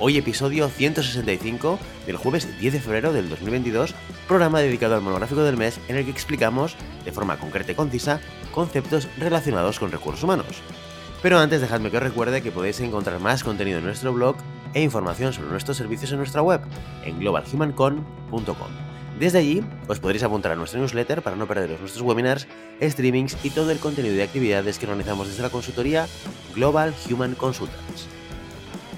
Hoy episodio 165 del jueves 10 de febrero del 2022, programa dedicado al monográfico del mes en el que explicamos de forma concreta y concisa conceptos relacionados con recursos humanos. Pero antes dejadme que os recuerde que podéis encontrar más contenido en nuestro blog e información sobre nuestros servicios en nuestra web en globalhumancon.com. Desde allí os podréis apuntar a nuestra newsletter para no perderos nuestros webinars, streamings y todo el contenido de actividades que organizamos desde la consultoría Global Human Consultants.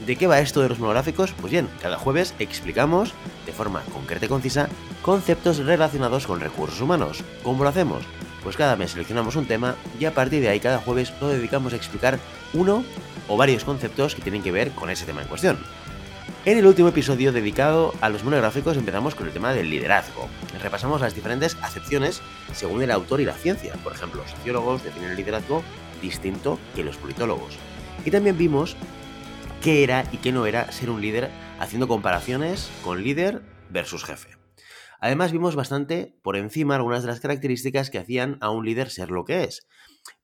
¿De qué va esto de los monográficos? Pues bien, cada jueves explicamos, de forma concreta y concisa, conceptos relacionados con recursos humanos. ¿Cómo lo hacemos? Pues cada mes seleccionamos un tema y a partir de ahí cada jueves lo dedicamos a explicar uno o varios conceptos que tienen que ver con ese tema en cuestión. En el último episodio dedicado a los monográficos empezamos con el tema del liderazgo. Repasamos las diferentes acepciones según el autor y la ciencia. Por ejemplo, los sociólogos definen el liderazgo distinto que los politólogos. Y también vimos qué era y qué no era ser un líder haciendo comparaciones con líder versus jefe. Además vimos bastante por encima algunas de las características que hacían a un líder ser lo que es,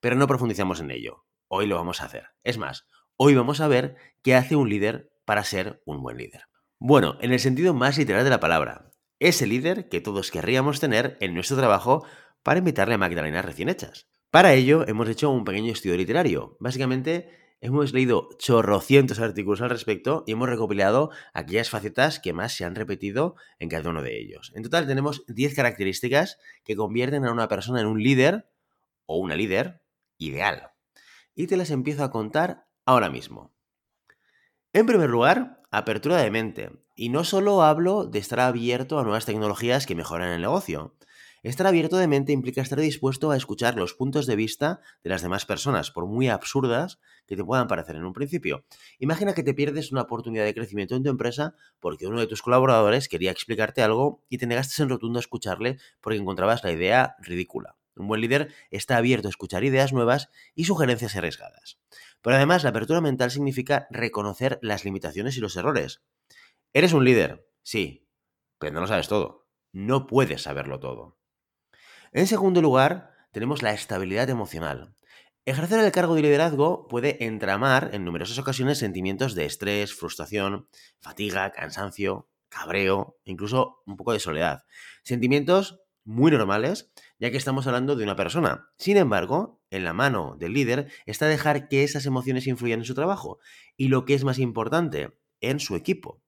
pero no profundizamos en ello. Hoy lo vamos a hacer. Es más, hoy vamos a ver qué hace un líder para ser un buen líder. Bueno, en el sentido más literal de la palabra, ese líder que todos querríamos tener en nuestro trabajo para invitarle a magdalenas recién hechas. Para ello hemos hecho un pequeño estudio literario. Básicamente Hemos leído chorrocientos artículos al respecto y hemos recopilado aquellas facetas que más se han repetido en cada uno de ellos. En total tenemos 10 características que convierten a una persona en un líder o una líder ideal. Y te las empiezo a contar ahora mismo. En primer lugar, apertura de mente. Y no solo hablo de estar abierto a nuevas tecnologías que mejoran el negocio. Estar abierto de mente implica estar dispuesto a escuchar los puntos de vista de las demás personas, por muy absurdas que te puedan parecer en un principio. Imagina que te pierdes una oportunidad de crecimiento en tu empresa porque uno de tus colaboradores quería explicarte algo y te negaste en rotundo a escucharle porque encontrabas la idea ridícula. Un buen líder está abierto a escuchar ideas nuevas y sugerencias arriesgadas. Pero además, la apertura mental significa reconocer las limitaciones y los errores. Eres un líder, sí, pero no lo sabes todo. No puedes saberlo todo. En segundo lugar, tenemos la estabilidad emocional. Ejercer el cargo de liderazgo puede entramar en numerosas ocasiones sentimientos de estrés, frustración, fatiga, cansancio, cabreo, incluso un poco de soledad. Sentimientos muy normales, ya que estamos hablando de una persona. Sin embargo, en la mano del líder está dejar que esas emociones influyan en su trabajo y lo que es más importante, en su equipo.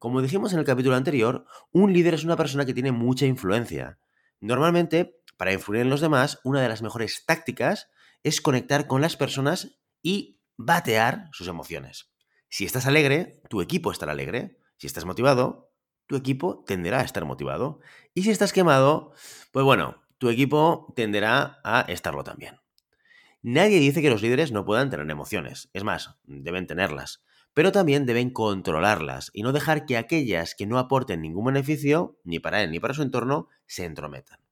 Como dijimos en el capítulo anterior, un líder es una persona que tiene mucha influencia. Normalmente para influir en los demás, una de las mejores tácticas es conectar con las personas y batear sus emociones. Si estás alegre, tu equipo estará alegre. Si estás motivado, tu equipo tenderá a estar motivado. Y si estás quemado, pues bueno, tu equipo tenderá a estarlo también. Nadie dice que los líderes no puedan tener emociones. Es más, deben tenerlas. Pero también deben controlarlas y no dejar que aquellas que no aporten ningún beneficio, ni para él ni para su entorno, se entrometan.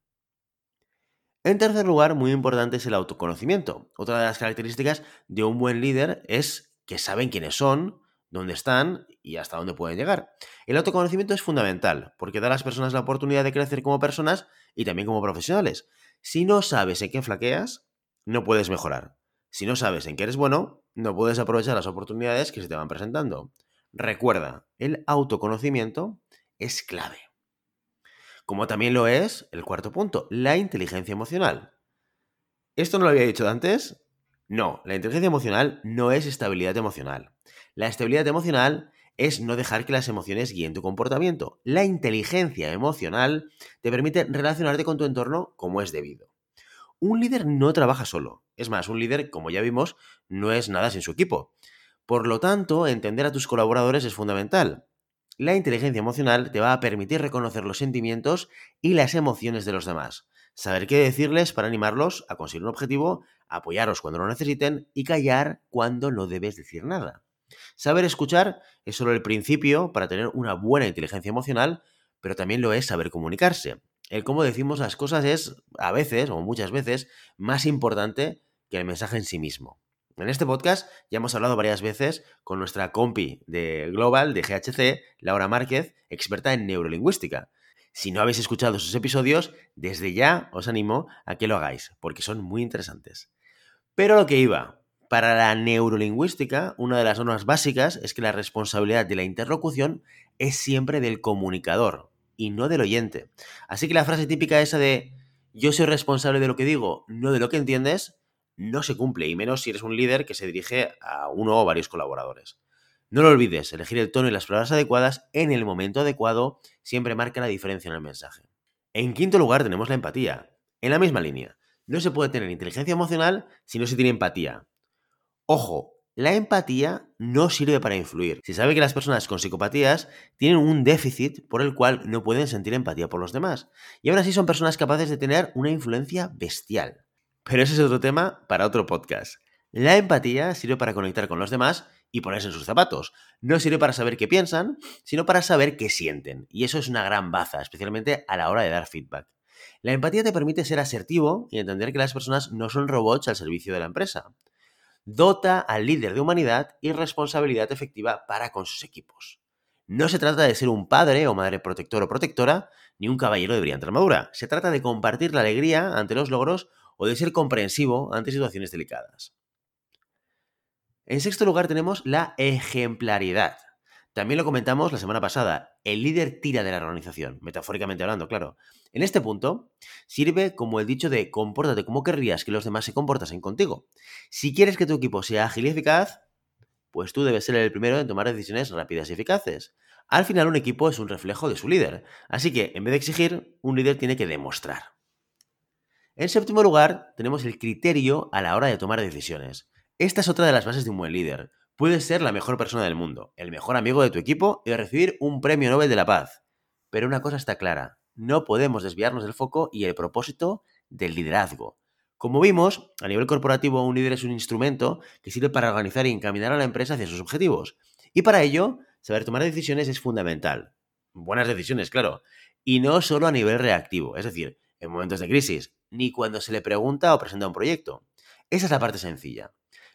En tercer lugar, muy importante es el autoconocimiento. Otra de las características de un buen líder es que saben quiénes son, dónde están y hasta dónde pueden llegar. El autoconocimiento es fundamental porque da a las personas la oportunidad de crecer como personas y también como profesionales. Si no sabes en qué flaqueas, no puedes mejorar. Si no sabes en qué eres bueno, no puedes aprovechar las oportunidades que se te van presentando. Recuerda, el autoconocimiento es clave como también lo es el cuarto punto, la inteligencia emocional. ¿Esto no lo había dicho antes? No, la inteligencia emocional no es estabilidad emocional. La estabilidad emocional es no dejar que las emociones guíen tu comportamiento. La inteligencia emocional te permite relacionarte con tu entorno como es debido. Un líder no trabaja solo. Es más, un líder, como ya vimos, no es nada sin su equipo. Por lo tanto, entender a tus colaboradores es fundamental. La inteligencia emocional te va a permitir reconocer los sentimientos y las emociones de los demás, saber qué decirles para animarlos a conseguir un objetivo, apoyaros cuando lo necesiten y callar cuando no debes decir nada. Saber escuchar es solo el principio para tener una buena inteligencia emocional, pero también lo es saber comunicarse. El cómo decimos las cosas es, a veces, o muchas veces, más importante que el mensaje en sí mismo. En este podcast ya hemos hablado varias veces con nuestra compi de Global, de GHC, Laura Márquez, experta en neurolingüística. Si no habéis escuchado sus episodios, desde ya os animo a que lo hagáis, porque son muy interesantes. Pero lo que iba, para la neurolingüística, una de las normas básicas es que la responsabilidad de la interlocución es siempre del comunicador y no del oyente. Así que la frase típica esa de yo soy responsable de lo que digo, no de lo que entiendes, no se cumple, y menos si eres un líder que se dirige a uno o varios colaboradores. No lo olvides, elegir el tono y las palabras adecuadas en el momento adecuado siempre marca la diferencia en el mensaje. En quinto lugar tenemos la empatía. En la misma línea, no se puede tener inteligencia emocional si no se tiene empatía. Ojo, la empatía no sirve para influir. Se sabe que las personas con psicopatías tienen un déficit por el cual no pueden sentir empatía por los demás. Y aún así son personas capaces de tener una influencia bestial. Pero ese es otro tema para otro podcast. La empatía sirve para conectar con los demás y ponerse en sus zapatos. No sirve para saber qué piensan, sino para saber qué sienten. Y eso es una gran baza, especialmente a la hora de dar feedback. La empatía te permite ser asertivo y entender que las personas no son robots al servicio de la empresa. Dota al líder de humanidad y responsabilidad efectiva para con sus equipos. No se trata de ser un padre o madre protector o protectora, ni un caballero de brillante armadura. Se trata de compartir la alegría ante los logros o de ser comprensivo ante situaciones delicadas. En sexto lugar tenemos la ejemplaridad. También lo comentamos la semana pasada. El líder tira de la organización, metafóricamente hablando, claro. En este punto, sirve como el dicho de compórtate como querrías que los demás se comportasen contigo. Si quieres que tu equipo sea ágil y eficaz, pues tú debes ser el primero en tomar decisiones rápidas y eficaces. Al final, un equipo es un reflejo de su líder. Así que, en vez de exigir, un líder tiene que demostrar. En séptimo lugar, tenemos el criterio a la hora de tomar decisiones. Esta es otra de las bases de un buen líder. Puedes ser la mejor persona del mundo, el mejor amigo de tu equipo y recibir un premio Nobel de la Paz. Pero una cosa está clara, no podemos desviarnos del foco y el propósito del liderazgo. Como vimos, a nivel corporativo un líder es un instrumento que sirve para organizar y encaminar a la empresa hacia sus objetivos. Y para ello, saber tomar decisiones es fundamental. Buenas decisiones, claro. Y no solo a nivel reactivo, es decir, en momentos de crisis, ni cuando se le pregunta o presenta un proyecto. Esa es la parte sencilla.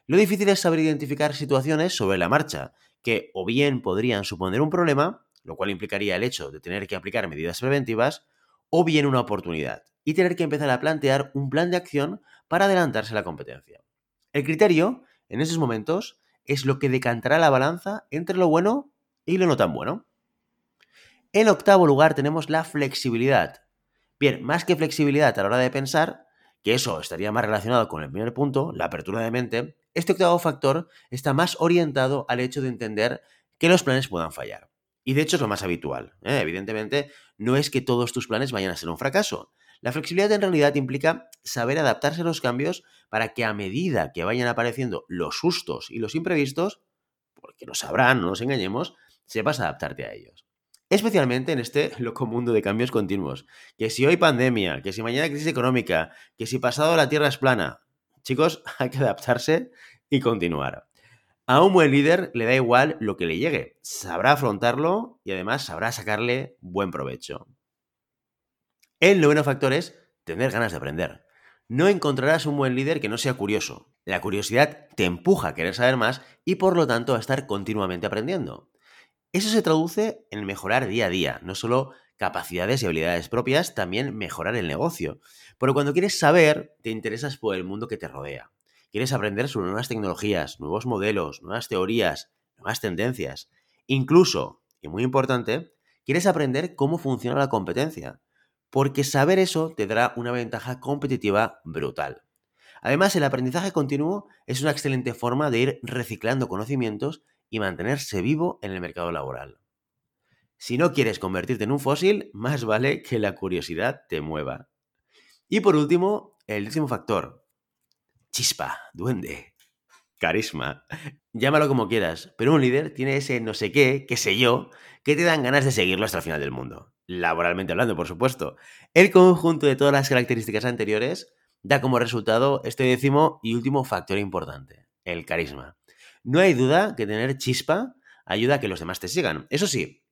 Lo difícil es saber identificar situaciones sobre la marcha, que o bien podrían suponer un problema, lo cual implicaría el hecho de tener que aplicar medidas preventivas, o bien una oportunidad, y tener que empezar a plantear un plan de acción para adelantarse a la competencia. El criterio, en esos momentos, es lo que decantará la balanza entre lo bueno y lo no tan bueno. En octavo lugar tenemos la flexibilidad, Bien, más que flexibilidad a la hora de pensar, que eso estaría más relacionado con el primer punto, la apertura de mente, este octavo factor está más orientado al hecho de entender que los planes puedan fallar. Y de hecho es lo más habitual. ¿eh? Evidentemente, no es que todos tus planes vayan a ser un fracaso. La flexibilidad en realidad implica saber adaptarse a los cambios para que a medida que vayan apareciendo los sustos y los imprevistos, porque lo sabrán, no nos engañemos, sepas adaptarte a ellos. Especialmente en este loco mundo de cambios continuos. Que si hoy pandemia, que si mañana crisis económica, que si pasado la Tierra es plana. Chicos, hay que adaptarse y continuar. A un buen líder le da igual lo que le llegue. Sabrá afrontarlo y además sabrá sacarle buen provecho. El noveno factor es tener ganas de aprender. No encontrarás un buen líder que no sea curioso. La curiosidad te empuja a querer saber más y por lo tanto a estar continuamente aprendiendo. Eso se traduce en mejorar día a día, no solo capacidades y habilidades propias, también mejorar el negocio. Pero cuando quieres saber, te interesas por el mundo que te rodea. Quieres aprender sobre nuevas tecnologías, nuevos modelos, nuevas teorías, nuevas tendencias. Incluso, y muy importante, quieres aprender cómo funciona la competencia. Porque saber eso te dará una ventaja competitiva brutal. Además, el aprendizaje continuo es una excelente forma de ir reciclando conocimientos y mantenerse vivo en el mercado laboral. Si no quieres convertirte en un fósil, más vale que la curiosidad te mueva. Y por último, el décimo factor. Chispa, duende, carisma. Llámalo como quieras, pero un líder tiene ese no sé qué, qué sé yo, que te dan ganas de seguirlo hasta el final del mundo. Laboralmente hablando, por supuesto. El conjunto de todas las características anteriores da como resultado este décimo y último factor importante, el carisma. No hay duda que tener chispa ayuda a que los demás te sigan. Eso sí,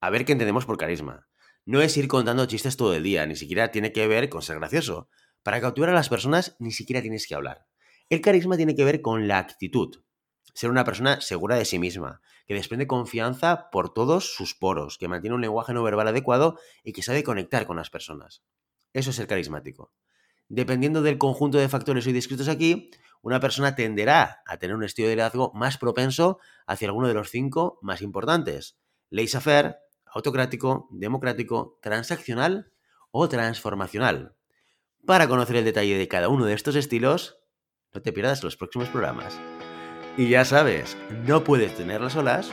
a ver qué entendemos por carisma. No es ir contando chistes todo el día, ni siquiera tiene que ver con ser gracioso. Para capturar a las personas ni siquiera tienes que hablar. El carisma tiene que ver con la actitud. Ser una persona segura de sí misma, que desprende confianza por todos sus poros, que mantiene un lenguaje no verbal adecuado y que sabe conectar con las personas. Eso es el carismático. Dependiendo del conjunto de factores hoy descritos aquí, una persona tenderá a tener un estilo de liderazgo más propenso hacia alguno de los cinco más importantes. Laissez-faire, autocrático, democrático, transaccional o transformacional. Para conocer el detalle de cada uno de estos estilos, no te pierdas los próximos programas. Y ya sabes, no puedes tener las olas,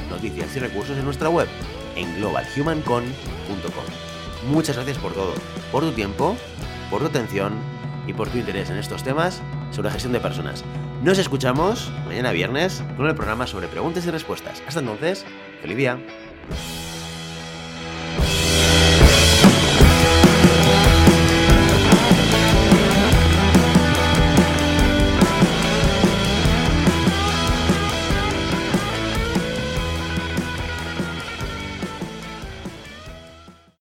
noticias y recursos en nuestra web, en globalhumancon.com. Muchas gracias por todo, por tu tiempo, por tu atención y por tu interés en estos temas sobre la gestión de personas. Nos escuchamos mañana viernes con el programa sobre preguntas y respuestas. Hasta entonces, feliz.